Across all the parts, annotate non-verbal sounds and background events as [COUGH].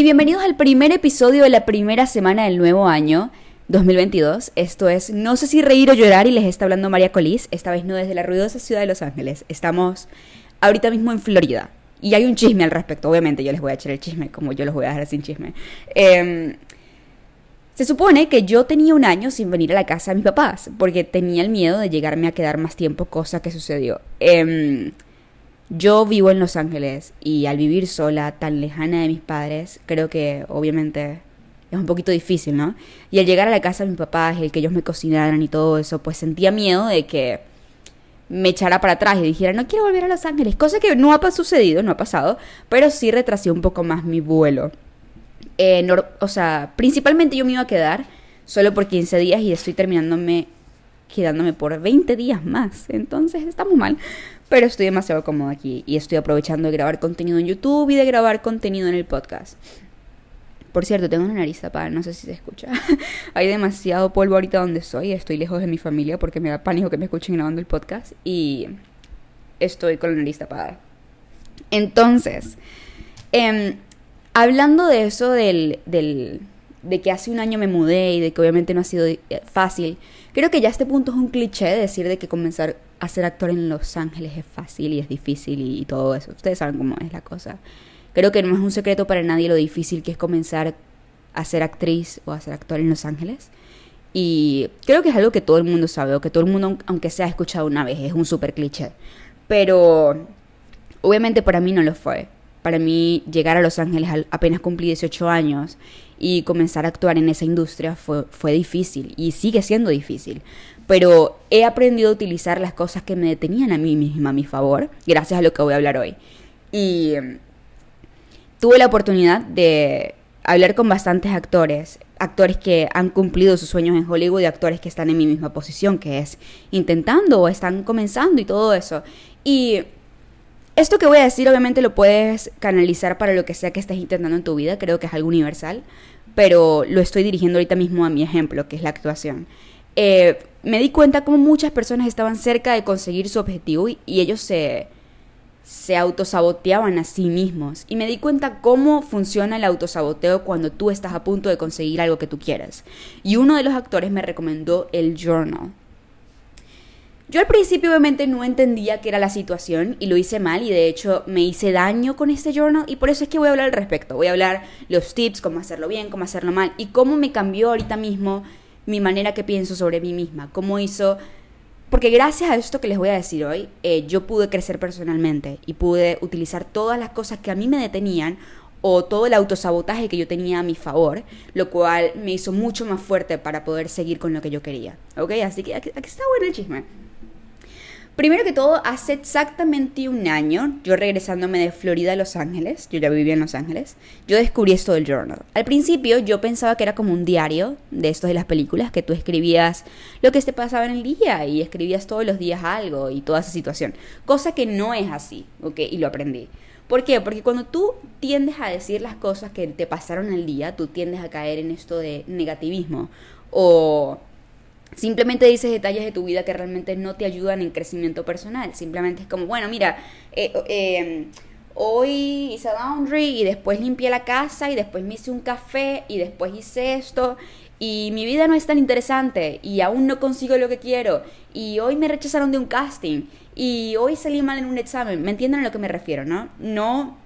y bienvenidos al primer episodio de la primera semana del nuevo año 2022. Esto es No sé si reír o llorar y les está hablando María Colís, esta vez no desde la ruidosa ciudad de Los Ángeles. Estamos ahorita mismo en Florida y hay un chisme al respecto, obviamente yo les voy a echar el chisme como yo los voy a dejar sin chisme. Em, se supone que yo tenía un año sin venir a la casa de mis papás porque tenía el miedo de llegarme a quedar más tiempo, cosa que sucedió. Eh, yo vivo en Los Ángeles y al vivir sola, tan lejana de mis padres, creo que obviamente es un poquito difícil, ¿no? Y al llegar a la casa de mis papás, el que ellos me cocinaran y todo eso, pues sentía miedo de que me echara para atrás y dijera, no quiero volver a Los Ángeles, cosa que no ha sucedido, no ha pasado, pero sí retrasé un poco más mi vuelo. Eh, o sea, principalmente yo me iba a quedar solo por 15 días y estoy terminándome quedándome por 20 días más. Entonces estamos mal. Pero estoy demasiado cómodo aquí y estoy aprovechando de grabar contenido en YouTube y de grabar contenido en el podcast. Por cierto, tengo una nariz tapada, no sé si se escucha. [LAUGHS] Hay demasiado polvo ahorita donde estoy. Estoy lejos de mi familia porque me da pánico que me escuchen grabando el podcast. Y estoy con la nariz tapada. Entonces, em, hablando de eso del, del, de que hace un año me mudé y de que obviamente no ha sido eh, fácil, creo que ya este punto es un cliché decir de que comenzar a ser actor en Los Ángeles es fácil y es difícil y, todo eso. Ustedes saben cómo es la cosa. Creo que no es un secreto para nadie lo difícil que es comenzar a ser actriz o a ser actor en Los Ángeles. Y creo que es algo que todo el mundo sabe, o que todo el mundo, aunque sea escuchado una vez, es un súper cliché. Pero obviamente para mí no lo fue. Para mí llegar a Los Ángeles apenas cumplí 18 años y comenzar a actuar en esa industria fue, fue difícil y sigue siendo difícil. Pero he aprendido a utilizar las cosas que me detenían a mí misma a mi favor, gracias a lo que voy a hablar hoy. Y em, tuve la oportunidad de hablar con bastantes actores, actores que han cumplido sus sueños en Hollywood y actores que están en mi misma posición, que es intentando o están comenzando y todo eso. Y esto que voy a decir obviamente lo puedes canalizar para lo que sea que estés intentando en tu vida, creo que es algo universal, pero lo estoy dirigiendo ahorita mismo a mi ejemplo, que es la actuación. Eh, me di cuenta como muchas personas estaban cerca de conseguir su objetivo y, ellos se, se autosaboteaban a sí mismos. Y me di cuenta cómo funciona el autosaboteo cuando tú estás a punto de conseguir algo que tú quieras. Y uno de los actores me recomendó el journal. Yo al principio obviamente no entendía qué era la situación y lo hice mal y de hecho me hice daño con este journal y por eso es que voy a hablar al respecto. Voy a hablar los tips, cómo hacerlo bien, cómo hacerlo mal y cómo me cambió ahorita mismo mi manera que pienso sobre mí misma, cómo hizo... Porque gracias a esto que les voy a decir hoy, eh, yo pude crecer personalmente y pude utilizar todas las cosas que a mí me detenían o todo el autosabotaje que yo tenía a mi favor, lo cual me hizo mucho más fuerte para poder seguir con lo que yo quería. ¿Ok? Así que aquí, aquí está bueno el chisme. Primero que todo, hace exactamente un año, yo regresándome de Florida a Los Ángeles, yo ya vivía en Los Ángeles, yo descubrí esto del journal. Al principio yo pensaba que era como un diario de estos de las películas, que tú escribías lo que te pasaba en el día y escribías todos los días algo y toda esa situación. Cosa que no es así, ¿ok? Y lo aprendí. ¿Por qué? Porque cuando tú tiendes a decir las cosas que te pasaron el día, tú tiendes a caer en esto de negativismo o Simplemente dices detalles de tu vida que realmente no te ayudan en crecimiento personal. Simplemente es como, bueno, mira, eh, em, hoy hice laundry y después limpié la casa y después me hice un café y después hice esto y mi vida no es tan interesante y aún no consigo lo que quiero y hoy me rechazaron de un casting y hoy salí mal en un examen. ¿Me entienden a lo que me refiero, no? No,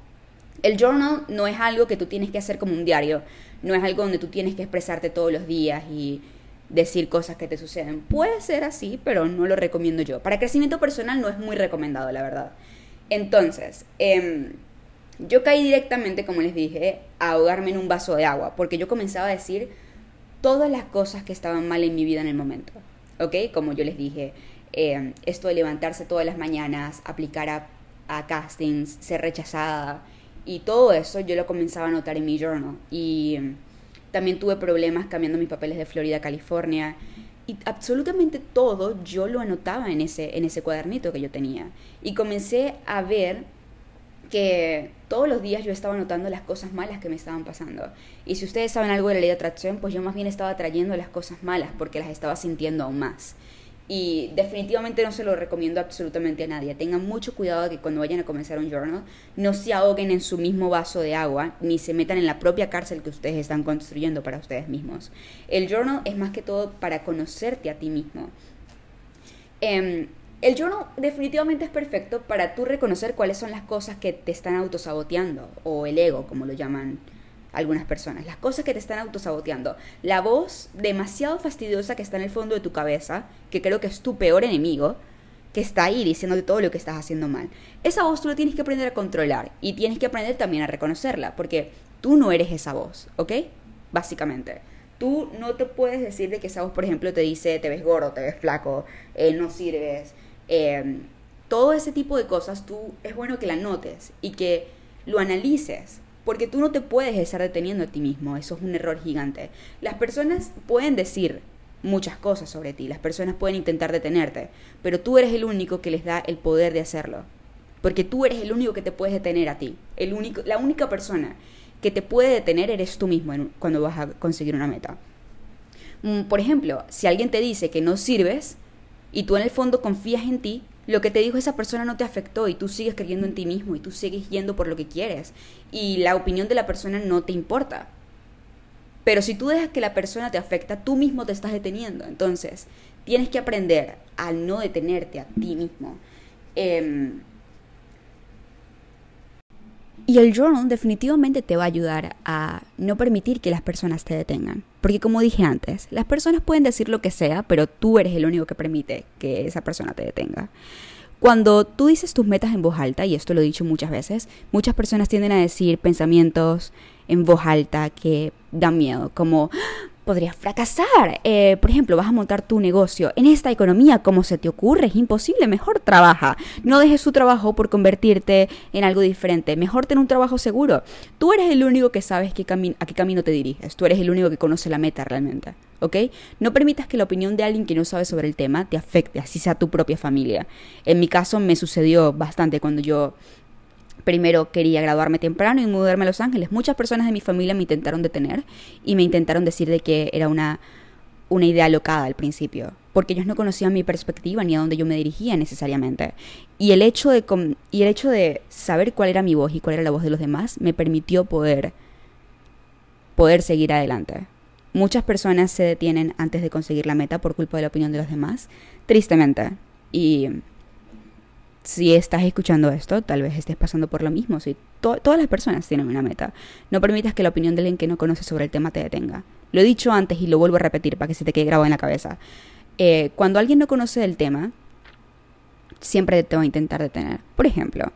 el journal no es algo que tú tienes que hacer como un diario, no es algo donde tú tienes que expresarte todos los días y decir cosas que te suceden. Puede ser así, pero no lo recomiendo yo. Para crecimiento personal no es muy recomendado, la verdad. Entonces, em, yo caí directamente, como les dije, a ahogarme en un vaso de agua, porque yo comenzaba a decir todas las cosas que estaban mal en mi vida en el momento. ¿Ok? Como yo les dije, em, esto de levantarse todas las mañanas, aplicar a, a castings, ser rechazada, y todo eso yo lo comenzaba a notar en mi journal. Y también tuve problemas cambiando mis papeles de Florida a California. Y absolutamente todo yo lo anotaba en ese, en ese cuadernito que yo tenía. Y comencé a ver que todos los días yo estaba anotando las cosas malas que me estaban pasando. Y si ustedes saben algo de la ley de atracción, pues yo más bien estaba trayendo las cosas malas porque las estaba sintiendo aún más. Y definitivamente no se lo recomiendo absolutamente a nadie. Tengan mucho cuidado de que cuando vayan a comenzar un journal no se ahoguen en su mismo vaso de agua ni se metan en la propia cárcel que ustedes están construyendo para ustedes mismos. El journal es más que todo para conocerte a ti mismo. Em, el journal definitivamente es perfecto para tú reconocer cuáles son las cosas que te están autosaboteando o el ego, como lo llaman algunas personas, las cosas que te están autosaboteando, la voz demasiado fastidiosa que está en el fondo de tu cabeza, que creo que es tu peor enemigo, que está ahí diciéndote todo lo que estás haciendo mal. Esa voz tú la tienes que aprender a controlar y tienes que aprender también a reconocerla, porque tú no eres esa voz, ¿ok? Básicamente. Tú no te puedes decir de que esa voz, por ejemplo, te dice te ves gordo, te ves flaco, eh, no sirves. Eh, todo ese tipo de cosas tú es bueno que la notes y que lo analices porque tú no te puedes estar deteniendo a ti mismo, eso es un error gigante. Las personas pueden decir muchas cosas sobre ti, las personas pueden intentar detenerte, pero tú eres el único que les da el poder de hacerlo. Porque tú eres el único que te puedes detener a ti. El único, la única persona que te puede detener eres tú mismo cuando vas a conseguir una meta. Mm, por ejemplo, si alguien te dice que no sirves y tú en el fondo confías en ti, lo que te dijo esa persona no te afectó y tú sigues creyendo en ti mismo y tú sigues yendo por lo que quieres y la opinión de la persona no te importa. Pero si tú dejas que la persona te afecta, tú mismo te estás deteniendo. Entonces, tienes que aprender a no detenerte a ti mismo. Em, y el journal definitivamente te va a ayudar a no permitir que las personas te detengan. Porque como dije antes, las personas pueden decir lo que sea, pero tú eres el único que permite que esa persona te detenga. Cuando tú dices tus metas en voz alta, y esto lo he dicho muchas veces, muchas personas tienden a decir pensamientos en voz alta que dan miedo, como podrías fracasar. Eh, por ejemplo, vas a montar tu negocio en esta economía, ¿cómo se te ocurre? Es imposible, mejor trabaja. No dejes su trabajo por convertirte en algo diferente. Mejor ten un trabajo seguro. Tú eres el único que sabes qué a qué camino te diriges. Tú eres el único que conoce la meta realmente. ¿Ok? No permitas que la opinión de alguien que no sabe sobre el tema te afecte, así sea tu propia familia. En mi caso me sucedió bastante cuando yo primero quería graduarme temprano y mudarme a Los Ángeles. Muchas personas de mi familia me intentaron detener y me intentaron decir de que era una, una idea locada al principio, porque ellos no conocían mi perspectiva ni a dónde yo me dirigía necesariamente. Y el hecho de, y el hecho de saber cuál era mi voz y cuál era la voz de los demás me permitió poder, poder seguir adelante. Muchas personas se detienen antes de conseguir la meta por culpa de la opinión de los demás, tristemente. Y si estás escuchando esto, tal vez estés pasando por lo mismo. Si todas las personas tienen una meta. No permitas que la opinión de alguien que no conoce sobre el tema te detenga. Lo he dicho antes y lo vuelvo a repetir para que se te quede grabado en la cabeza. Eh, cuando alguien no conoce del tema, siempre te va a intentar detener. Por ejemplo,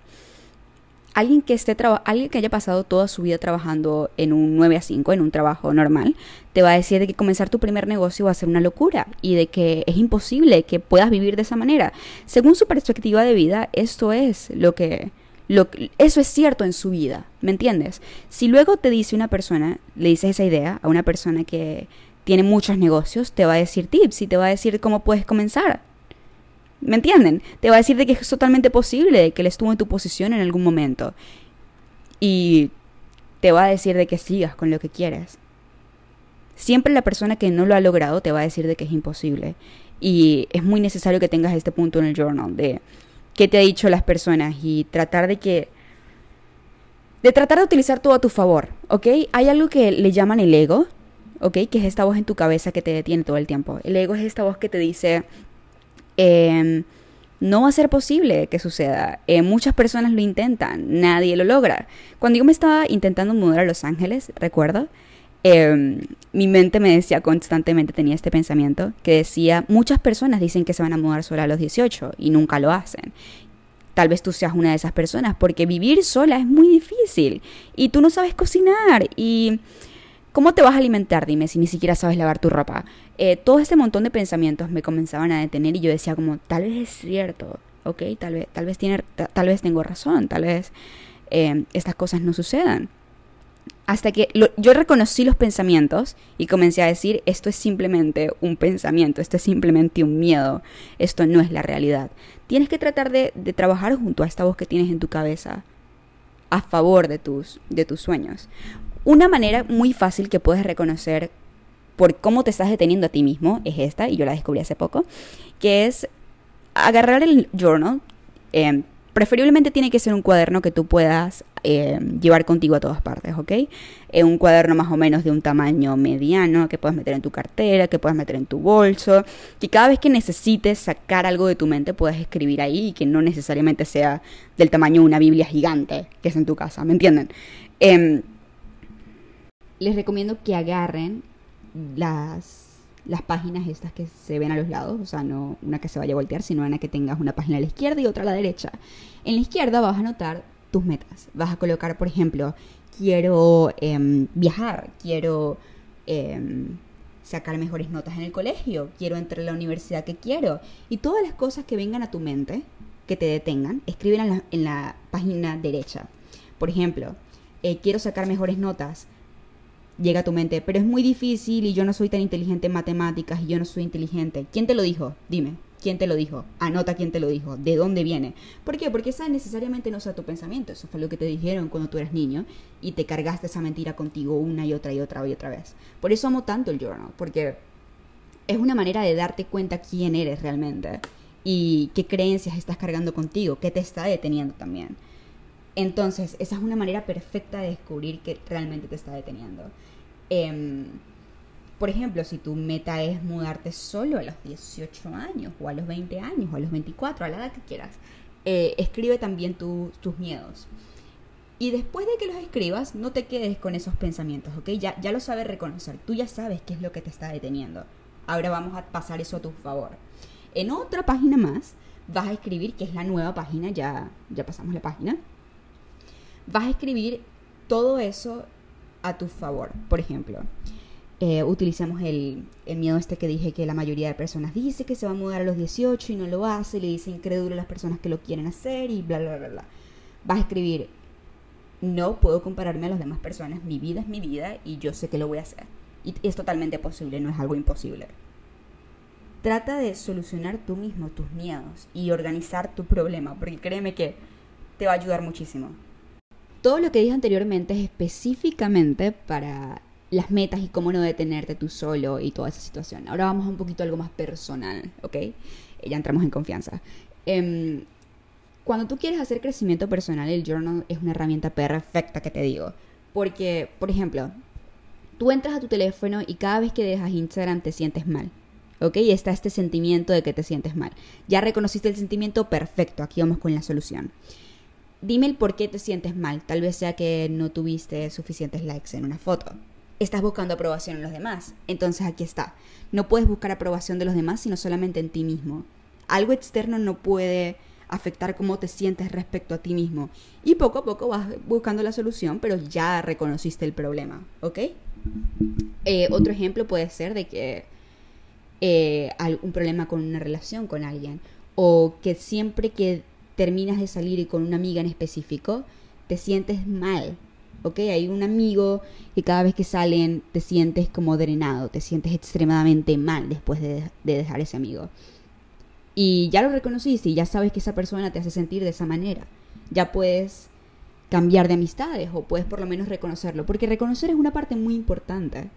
alguien que esté alguien que haya pasado toda su vida trabajando en un 9 a 5, en un trabajo normal, te va a decir de que comenzar tu primer negocio va a ser una locura y de que es imposible que puedas vivir de esa manera. Según su perspectiva de vida, esto es lo que lo, eso es cierto en su vida, ¿me entiendes? Si luego te dice una persona, le dices esa idea a una persona que tiene muchos negocios, te va a decir tips y te va a decir cómo puedes comenzar. ¿Me entienden? Te va a decir de que es totalmente posible que él estuvo en tu posición en algún momento. Y te va a decir de que sigas con lo que quieres. Siempre la persona que no lo ha logrado te va a decir de que es imposible. Y es muy necesario que tengas este punto en el journal de qué te ha dicho las personas y tratar de que de tratar de utilizar todo a tu favor, ¿ok? Hay algo que le llaman el ego, ¿ok? Que es esta voz en tu cabeza que te detiene todo el tiempo. El ego es esta voz que te dice, Em, no va a ser posible que suceda. Eh, muchas personas lo intentan, nadie lo logra. Cuando yo me estaba intentando mudar a Los Ángeles, recuerdo, em, mi mente me decía constantemente, tenía este pensamiento, que decía, muchas personas dicen que se van a mudar sola a los 18 y nunca lo hacen. Tal vez tú seas una de esas personas, porque vivir sola es muy difícil y tú no sabes cocinar y ¿Cómo te vas a alimentar? Dime si ni siquiera sabes lavar tu ropa. Eh, todo este montón de pensamientos me comenzaban a detener y yo decía como, tal vez es cierto, ¿ok? Tal vez, tal vez, tiene, tal vez tengo razón, tal vez eh, estas cosas no sucedan. Hasta que yo reconocí los pensamientos y comencé a decir, esto es simplemente un pensamiento, esto es simplemente un miedo, esto no es la realidad. Tienes que tratar de, de trabajar junto a esta voz que tienes en tu cabeza a favor de tus, de tus sueños. Una manera muy fácil que puedes reconocer por cómo te estás deteniendo a ti mismo es esta, y yo la descubrí hace poco, que es agarrar el journal, eh, Preferiblemente tiene que ser un cuaderno que tú puedas eh, llevar contigo a todas partes, ¿ok? Eh, un cuaderno más o menos de un tamaño mediano que puedas meter en tu cartera, que puedas meter en tu bolso, que cada vez que necesites sacar algo de tu mente puedas escribir ahí y que no necesariamente sea del tamaño de una Biblia gigante que es en tu casa, ¿me entienden? Em, les recomiendo que agarren las las páginas estas que se ven a los lados, o sea, no una que se vaya a voltear, sino una que tengas una página a la izquierda y otra a la derecha. En la izquierda vas a anotar tus metas. Vas a colocar, por ejemplo, quiero em, viajar, quiero em, sacar mejores notas en el colegio, quiero entrar a la universidad que quiero. Y todas las cosas que vengan a tu mente, que te detengan, escriben en la, en la página derecha. Por ejemplo, eh, quiero sacar mejores notas llega a tu mente, pero es muy difícil y yo no soy tan inteligente en matemáticas y yo no soy inteligente. ¿Quién te lo dijo? Dime. ¿Quién te lo dijo? Anota quién te lo dijo. ¿De dónde viene? ¿Por qué? Porque esa necesariamente no sea tu pensamiento. Eso fue lo que te dijeron cuando tú eras niño y te cargaste esa mentira contigo una y otra y otra y otra vez. Por eso amo tanto el journal, porque es una manera de darte cuenta quién eres realmente y qué creencias estás cargando contigo, qué te está deteniendo también. Entonces, esa es una manera perfecta de descubrir qué realmente te está deteniendo. Em, por ejemplo, si tu meta es mudarte solo a los 18 años, o a los 20 años, o a los 24, a la edad que quieras, eh, escribe también tus miedos. Y después de que los escribas, no te quedes con esos pensamientos, ¿ok? Ya, ya lo sabes reconocer, tú ya sabes qué es lo que te está deteniendo. Ahora vamos a pasar eso a tu favor. En otra página más, vas a escribir, que es la nueva página, ya, ya pasamos la página, vas a escribir todo eso a tu favor. Por ejemplo, eh, utilicemos el, miedo este que dije que la mayoría de personas dice que se va a mudar a los 18 y no lo hace, le dice incrédulo a las personas que lo quieren hacer y bla, bla, bla, bla. Vas a escribir, no puedo compararme a las demás personas, mi vida es mi vida y yo sé que lo voy a hacer. Y es totalmente posible, no es algo imposible. Trata de solucionar tú mismo tus miedos y organizar tu problema, porque créeme que te va a ayudar muchísimo. Todo lo que dije anteriormente es específicamente para las metas y cómo no detenerte tú solo y toda esa situación. Ahora vamos a un poquito algo más personal, ¿ok? Ya entramos en confianza. Em, cuando tú quieres hacer crecimiento personal, el journal es una herramienta perfecta que te digo. Porque, por ejemplo, tú entras a tu teléfono y cada vez que dejas Instagram te sientes mal. ¿Ok? Y está este sentimiento de que te sientes mal. Ya reconociste el sentimiento, perfecto, aquí vamos con la solución dime el por qué te sientes mal. Tal vez sea que no tuviste suficientes likes en una foto. Estás buscando aprobación en los demás. Entonces aquí está. No puedes buscar aprobación de los demás, sino solamente en ti mismo. Algo externo no puede afectar cómo te sientes respecto a ti mismo. Y poco a poco vas buscando la solución, pero ya reconociste el problema, ¿ok? Eh, otro ejemplo puede ser de que eh, un problema con una relación con alguien o que siempre que terminas de salir con una amiga en específico, te sientes mal. ¿Ok? Hay un amigo que cada vez que salen te sientes como drenado, te sientes extremadamente mal después de, de dejar ese amigo. Y ya lo reconociste y ya sabes que esa persona te hace sentir de esa manera. Ya puedes cambiar de amistades o puedes por lo menos reconocerlo, porque reconocer es una parte muy importante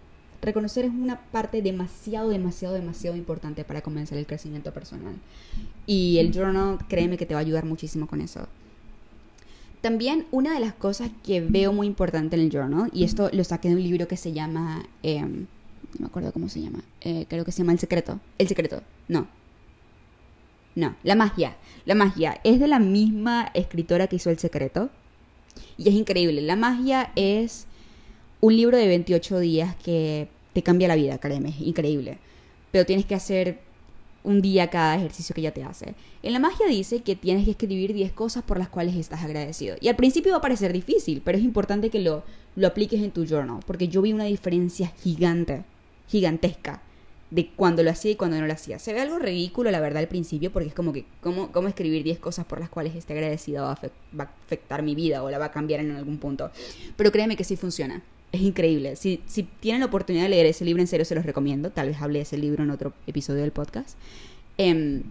reconocer es una parte demasiado, demasiado, demasiado importante para comenzar el crecimiento personal. Y el journal, créeme que te va a ayudar muchísimo con eso. También una de las cosas que veo muy importante en el journal, y esto lo saqué de un libro que se llama, em, no me acuerdo cómo se llama, eh, creo que se llama El Secreto. El Secreto, no. No, La Magia. La Magia es de la misma escritora que hizo El Secreto. Y es increíble. La Magia es un libro de 28 días que te cambia la vida, créeme, increíble. Pero tienes que hacer un día cada ejercicio que ya te hace. En la magia dice que tienes que escribir 10 cosas por las cuales estás agradecido. Y al principio va a parecer difícil, pero es importante que lo, lo apliques en tu journal, porque yo vi una diferencia gigante, gigantesca, de cuando lo hacía y cuando no lo hacía. Se ve algo ridículo, la verdad, al principio, porque es como que, ¿cómo, cómo escribir 10 cosas por las cuales esté agradecido va a afectar mi vida o la va a cambiar en algún punto? Pero créeme que sí funciona es increíble. Si, tienen la oportunidad de leer ese libro, en serio se los recomiendo. Tal vez hable de ese libro en otro episodio del podcast. Em,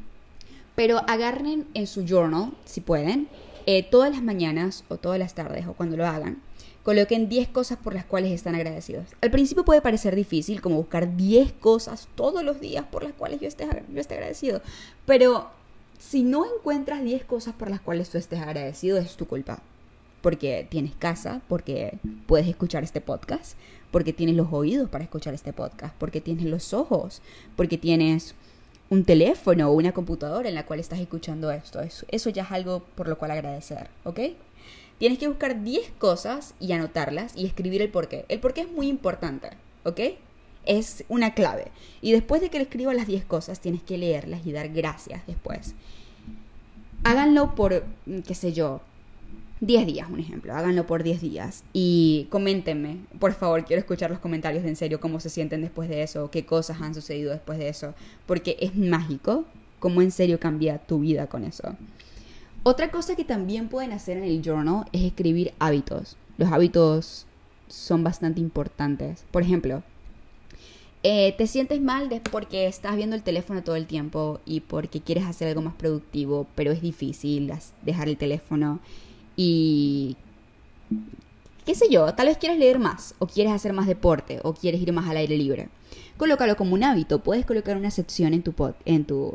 pero agarren en su journal, si pueden, eh, todas las mañanas o todas las tardes o cuando lo hagan, Coloquen 10 cosas por las cuales están agradecidos. Al principio puede parecer difícil como buscar 10 cosas todos los días por las cuales yo esté, yo esté agradecido. Pero si no encuentras 10 cosas por las cuales tú estés agradecido, es tu culpa. Porque tienes casa, porque puedes escuchar este podcast, porque tienes los oídos para escuchar este podcast, porque tienes los ojos, porque tienes un teléfono o una computadora en la cual estás escuchando esto. Eso, ya es algo por lo cual agradecer, ¿ok? Tienes que buscar 10 cosas y anotarlas y escribir el porqué. El porqué es muy importante, ¿ok? Es una clave. Y después de que le escribas las 10 cosas, tienes que leerlas y dar gracias después. Háganlo por, qué sé yo, 10 días, un ejemplo. Háganlo por 10 días. Y coméntenme, por favor, quiero escuchar los comentarios de en serio, cómo se sienten después de eso, qué cosas han sucedido después de eso. Porque es mágico cómo en serio cambia tu vida con eso. Otra cosa que también pueden hacer en el journal es escribir hábitos. Los hábitos son bastante importantes. Por ejemplo, eh, te sientes mal porque estás viendo el teléfono todo el tiempo y porque quieres hacer algo más productivo, pero es difícil dejar el teléfono y qué sé yo, tal vez quieres leer más o quieres hacer más deporte o quieres ir más al aire libre colócalo como un hábito. Puedes colocar una sección en tu, [LAUGHS] en tu,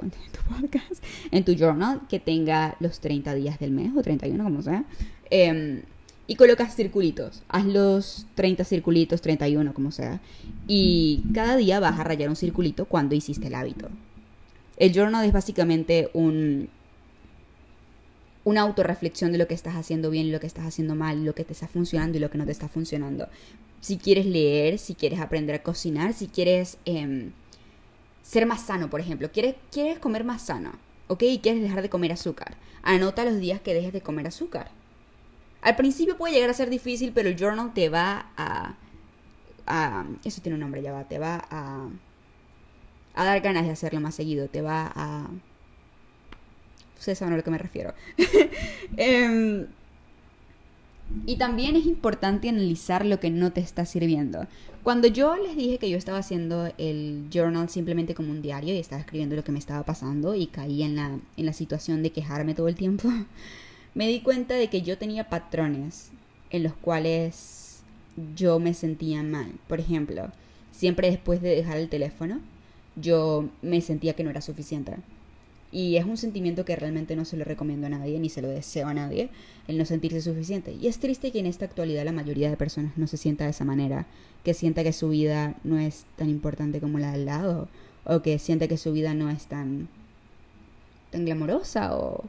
podcast, en tu journal, que tenga los 30 días del mes o 31, como sea. Em, y colocas circulitos. Haz los 30 circulitos, 31, como sea. Y cada día vas a rayar un circulito cuando hiciste el hábito. El journal es básicamente un, una autorreflexión de lo que estás haciendo bien lo que estás haciendo mal, lo que te está funcionando y lo que no te está funcionando si quieres leer, si quieres aprender a cocinar, si quieres em, ser más sano, por ejemplo, quieres, quieres comer más sano, ¿ok? Y quieres dejar de comer azúcar. Anota los días que dejes de comer azúcar. Al principio puede llegar a ser difícil, pero el journal te va a... a eso tiene un nombre, ya va. Te va a... a dar ganas de hacerlo más seguido. Te va a... Ustedes saben a lo que me refiero. [LAUGHS] eh, y también es importante analizar lo que no te está sirviendo. Cuando yo les dije que yo estaba haciendo el journal simplemente como un diario y estaba escribiendo lo que me estaba pasando y caí en la, en la situación de quejarme todo el tiempo, [LAUGHS] me di cuenta de que yo tenía patrones en los cuales yo me sentía mal. Por ejemplo, siempre después de dejar el teléfono, yo me sentía que no era suficiente y es un sentimiento que realmente no se lo recomiendo a nadie, ni se lo deseo a nadie, el no sentirse suficiente. Y es triste que en esta actualidad la mayoría de personas no se sienta de esa manera, que sienta que su vida no es tan importante como la del lado, o que sienta que su vida no es tan, tan glamorosa, o...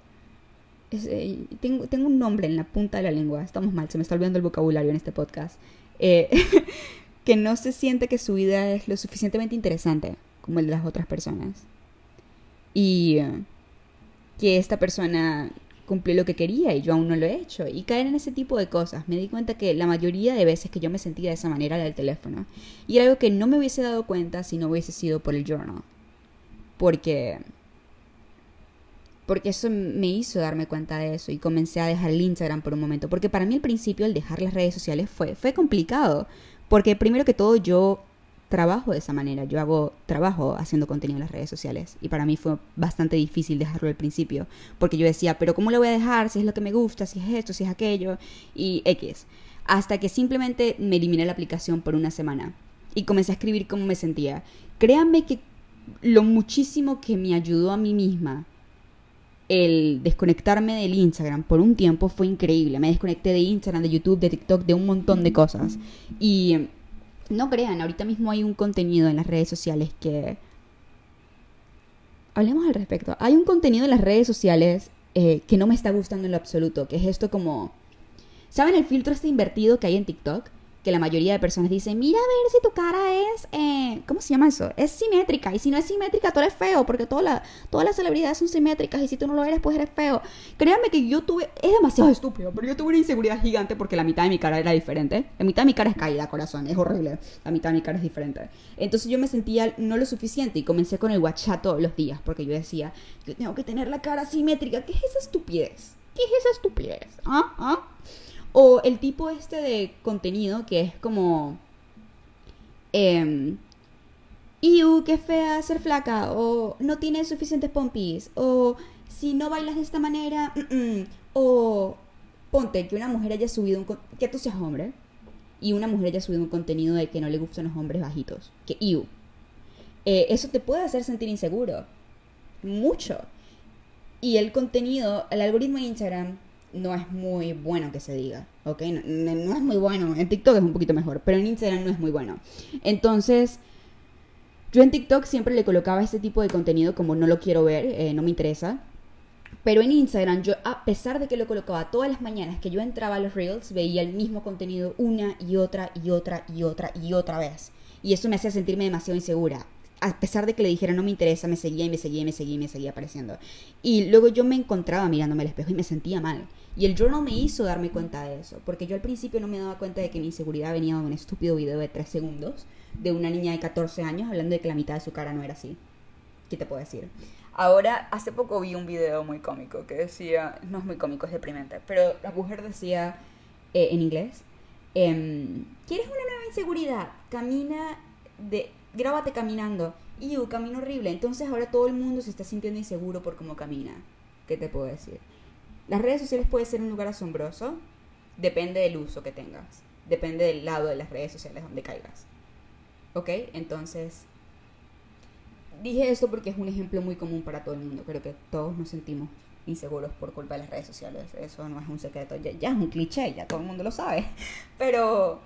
Eh, tengo, tengo un nombre en la punta de la lengua, estamos mal, se me está olvidando el vocabulario en este podcast. Eh, [LAUGHS] que no se siente que su vida es lo suficientemente interesante como el de las otras personas y que esta persona cumplió lo que quería y yo aún no lo he hecho. Y caer en ese tipo de cosas. Me di cuenta que la mayoría de veces que yo me sentía de esa manera era del teléfono. Y era algo que no me hubiese dado cuenta si no hubiese sido por el journal. Porque... Porque eso me hizo darme cuenta de eso y comencé a dejar el Instagram por un momento. Porque para mí al principio el dejar las redes sociales fue, fue complicado. Porque primero que todo yo trabajo de esa manera. Yo hago trabajo haciendo contenido en las redes sociales y para mí fue bastante difícil dejarlo al principio porque yo decía, pero ¿cómo lo voy a dejar si es lo que me gusta, si es esto, si es aquello y X? Hasta que simplemente me eliminé la aplicación por una semana y comencé a escribir cómo me sentía. Créanme que lo muchísimo que me ayudó a mí misma el desconectarme del Instagram por un tiempo fue increíble. Me desconecté de Instagram, de YouTube, de TikTok, de un montón de cosas. Y no crean, ahorita mismo hay un contenido en las redes sociales que... Hablemos al respecto. Hay un contenido en las redes sociales eh, que no me está gustando en lo absoluto, que es esto como... ¿Saben el filtro este invertido que hay en TikTok? Que la mayoría de personas dicen, mira a ver si tu cara es, eh, ¿cómo se llama eso? Es simétrica. Y si no es simétrica, tú eres feo, porque toda la, todas las celebridades son simétricas y si tú no lo eres, pues eres feo. Créanme que yo tuve, es demasiado estúpido, pero yo tuve una inseguridad gigante porque la mitad de mi cara era diferente. La mitad de mi cara es caída, corazón, es horrible. La mitad de mi cara es diferente. Entonces yo me sentía no lo suficiente y comencé con el WhatsApp todos los días porque yo decía, yo tengo que tener la cara simétrica. ¿Qué es esa estupidez? ¿Qué es esa estupidez? ¿Ah? ¿Ah? O el tipo este de contenido que es como... Eh, Iu, qué fea ser flaca, o no tienes suficientes pompis, o si no bailas de esta manera, o ponte que una mujer haya subido un... que tú seas hombre, y una mujer haya subido un contenido de que no le gustan los hombres bajitos. Que iu. Eh, eso te puede hacer sentir inseguro. Mucho. Y el contenido, el algoritmo de Instagram no es muy bueno que se diga, ¿ok? No, es muy bueno. En TikTok es un poquito mejor, pero en Instagram no es muy bueno. Entonces, yo en TikTok siempre le colocaba este tipo de contenido como no lo quiero ver, eh, no me interesa. Pero en Instagram, yo, a pesar de que lo colocaba todas las mañanas que yo entraba a los Reels, veía el mismo contenido una y otra y otra y otra y otra vez. Y eso me hacía sentirme demasiado insegura. A pesar de que le dijera no me interesa, me seguía y me seguía y me seguía y me seguía apareciendo. Y luego yo me encontraba mirándome al espejo y me sentía mal. Y el journal me hizo darme cuenta de eso. Porque yo al principio no me daba cuenta de que mi inseguridad venía de un estúpido video de 3 segundos de una niña de 14 años hablando de que la mitad de su cara no era así. ¿Qué te puedo decir? Ahora, hace poco vi un video muy cómico que decía, no es muy cómico, es deprimente, pero la mujer decía eh, en inglés, em, ¿quieres una nueva inseguridad? Camina, de, grábate caminando. Y camino horrible. Entonces ahora todo el mundo se está sintiendo inseguro por cómo camina. ¿Qué te puedo decir? Las redes sociales pueden ser un lugar asombroso, depende del uso que tengas, depende del lado de las redes sociales donde caigas. ¿Ok? Entonces, dije esto porque es un ejemplo muy común para todo el mundo. Creo que todos nos sentimos inseguros por culpa de las redes sociales. Eso no es un secreto, ya, es un cliché, ya todo el mundo lo sabe. [LAUGHS] Pero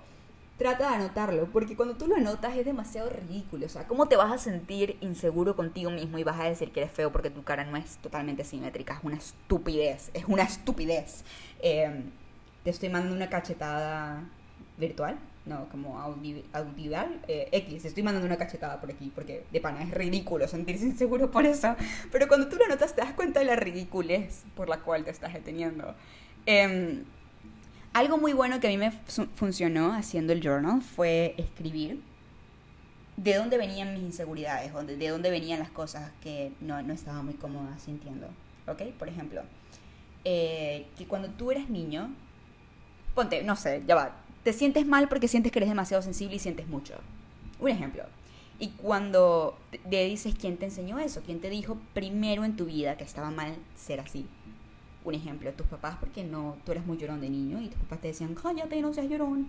trata de anotarlo, porque cuando tú lo anotas es demasiado ridículo. O sea, ¿cómo te vas a sentir inseguro contigo mismo y vas a decir que eres feo porque tu cara no es totalmente simétrica? Es una estupidez, es una estupidez. Eh, te estoy mandando una cachetada virtual no, como audival, eh, X, estoy mandando una cachetada por aquí, porque de pana es ridículo sentirse inseguro por eso, pero cuando tú lo notas te das cuenta de la ridiculez por la cual te estás deteniendo. Em, algo muy bueno que a mí me funcionó haciendo el journal fue escribir de dónde venían mis inseguridades, de dónde venían las cosas que no, no estaba muy cómoda sintiendo. ¿Ok? Por ejemplo, eh, que cuando tú eres niño, ponte, no sé, ya va, te sientes mal porque sientes que eres demasiado sensible y sientes mucho. Un ejemplo. Y cuando te dices quién te enseñó eso, quién te dijo primero en tu vida que estaba mal ser así. Un ejemplo, tus papás, porque no, tú eres muy llorón de niño y tus papás te decían, cállate, no seas llorón.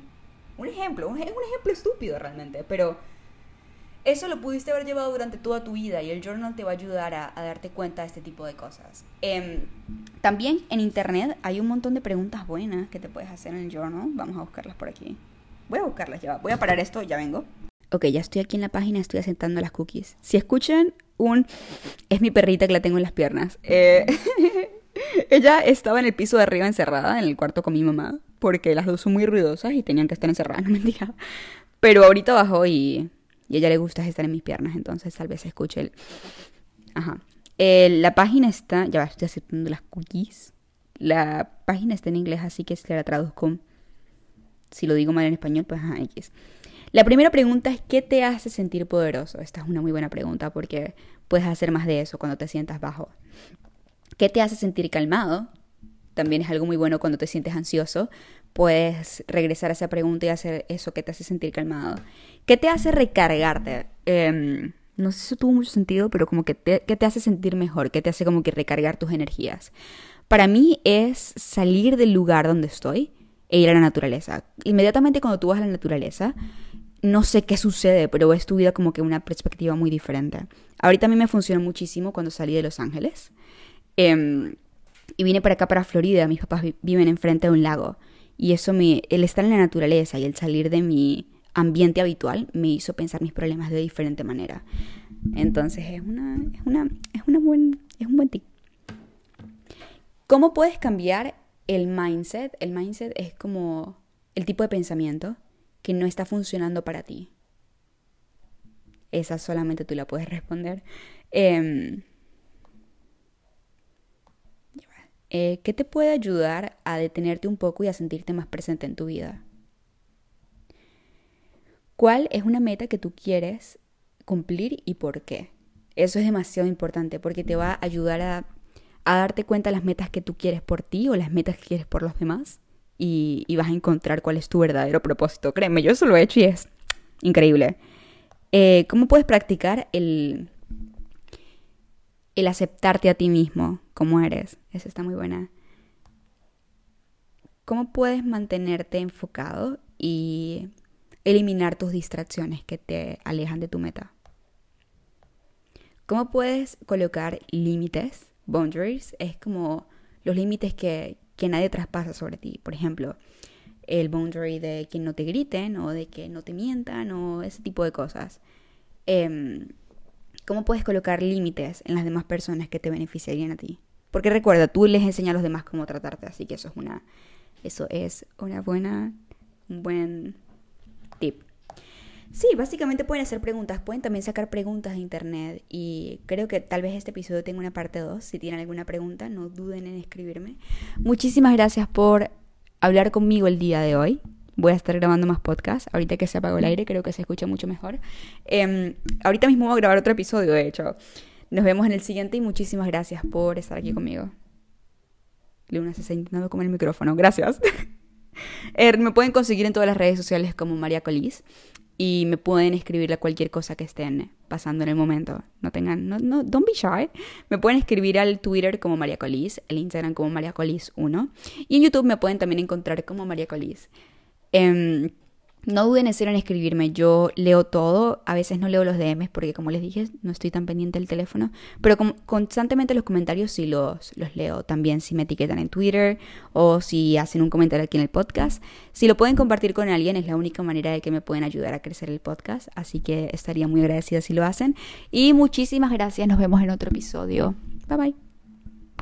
Un ejemplo, un, un ejemplo estúpido realmente, pero eso lo pudiste haber llevado durante toda tu vida y el journal te va a ayudar a, darte cuenta de este tipo de cosas. Em, también en internet hay un montón de preguntas buenas que te puedes hacer en el journal. Vamos a buscarlas por aquí. Voy a buscarlas ya. Voy a parar esto, ya vengo. Ok, ya estoy aquí en la página, estoy asentando las cookies. Si escuchan un... Es mi perrita que la tengo en las piernas. Eh, [LAUGHS] [LAUGHS] ella estaba en el piso de arriba encerrada, en el cuarto con mi mamá, porque las dos son muy ruidosas y tenían que estar encerradas, [LAUGHS] no me diga. Pero ahorita bajó y y ella le gusta estar en mis piernas, entonces tal vez escuche el... Ajá. Eh, la página está, ya va, estoy aceptando las cookies. La página está en inglés, así que se la traduzco. Si lo digo mal en español, pues ajá, X. La primera pregunta es, ¿qué te hace sentir poderoso? Esta es una muy buena pregunta porque puedes hacer más de eso cuando te sientas bajo. ¿Qué te hace sentir calmado? También es algo muy bueno cuando te sientes ansioso, puedes regresar a esa pregunta y hacer eso que te hace sentir calmado. ¿Qué te hace recargarte? Em, no sé si tuvo mucho sentido, pero como que te, ¿qué te hace sentir mejor? ¿Qué te hace como que recargar tus energías? Para mí es salir del lugar donde estoy e ir a la naturaleza. Inmediatamente cuando tú vas a la naturaleza, no sé qué sucede, pero ves tu vida como que una perspectiva muy diferente. Ahorita a mí me funcionó muchísimo cuando salí de Los Ángeles. Em, y vine para acá, para Florida. Mis papás viven enfrente de un lago. Y eso me, el estar en la naturaleza y el salir de mi ambiente habitual me hizo pensar mis problemas de diferente manera. Entonces es una, es una, es una buen, es un buen tip. ¿Cómo puedes cambiar el mindset? El mindset es como el tipo de pensamiento que no está funcionando para ti. Esa solamente tú la puedes responder. Eh, Eh, ¿qué te puede ayudar a detenerte un poco y a sentirte más presente en tu vida? ¿Cuál es una meta que tú quieres cumplir y por qué? Eso es demasiado importante porque te va a ayudar a, darte cuenta de las metas que tú quieres por ti o las metas que quieres por los demás y, vas a encontrar cuál es tu verdadero propósito. Créeme, yo eso lo he hecho y es increíble. Eh, ¿Cómo puedes practicar el, el aceptarte a ti mismo como eres. Esa está muy buena. ¿Cómo puedes mantenerte enfocado y eliminar tus distracciones que te alejan de tu meta. ¿Cómo puedes colocar límites? Boundaries es como los límites que, que nadie traspasa sobre ti. Por ejemplo, el boundary de que no te griten o de que no te mientan o ese tipo de cosas. Em, ¿Cómo puedes colocar límites en las demás personas que te beneficiarían a ti? Porque recuerda, tú les enseñas a los demás cómo tratarte, así que eso es una, eso es una buena, un buen tip. Sí, básicamente pueden hacer preguntas, pueden también sacar preguntas de internet y creo que tal vez este episodio tenga una parte 2. Si tienen alguna pregunta, no duden en escribirme. Muchísimas gracias por hablar conmigo el día de hoy. Voy a estar grabando más podcasts. Ahorita que se apagó el aire, creo que se escucha mucho mejor. Em, ahorita mismo voy a grabar otro episodio, de hecho. Nos vemos en el siguiente y muchísimas gracias por estar aquí conmigo. Luna se está intentando comer el micrófono. Gracias. [LAUGHS] Er, me pueden conseguir en todas las redes sociales como María Colis y me pueden escribir a cualquier cosa que estén pasando en el momento. No tengan, no, no, don't be shy. Me pueden escribir al Twitter como María Colis, el Instagram como María Colis 1 y en YouTube me pueden también encontrar como María Colis. Em, no duden en escribirme, yo leo todo, a veces no leo los DMs porque como les dije, no estoy tan pendiente del teléfono, pero constantemente los comentarios sí los, los leo también, si me etiquetan en Twitter o si hacen un comentario aquí en el podcast. Si lo pueden compartir con alguien es la única manera de que me pueden ayudar a crecer el podcast, así que estaría muy agradecida si lo hacen. Y muchísimas gracias, nos vemos en otro episodio. Bye bye.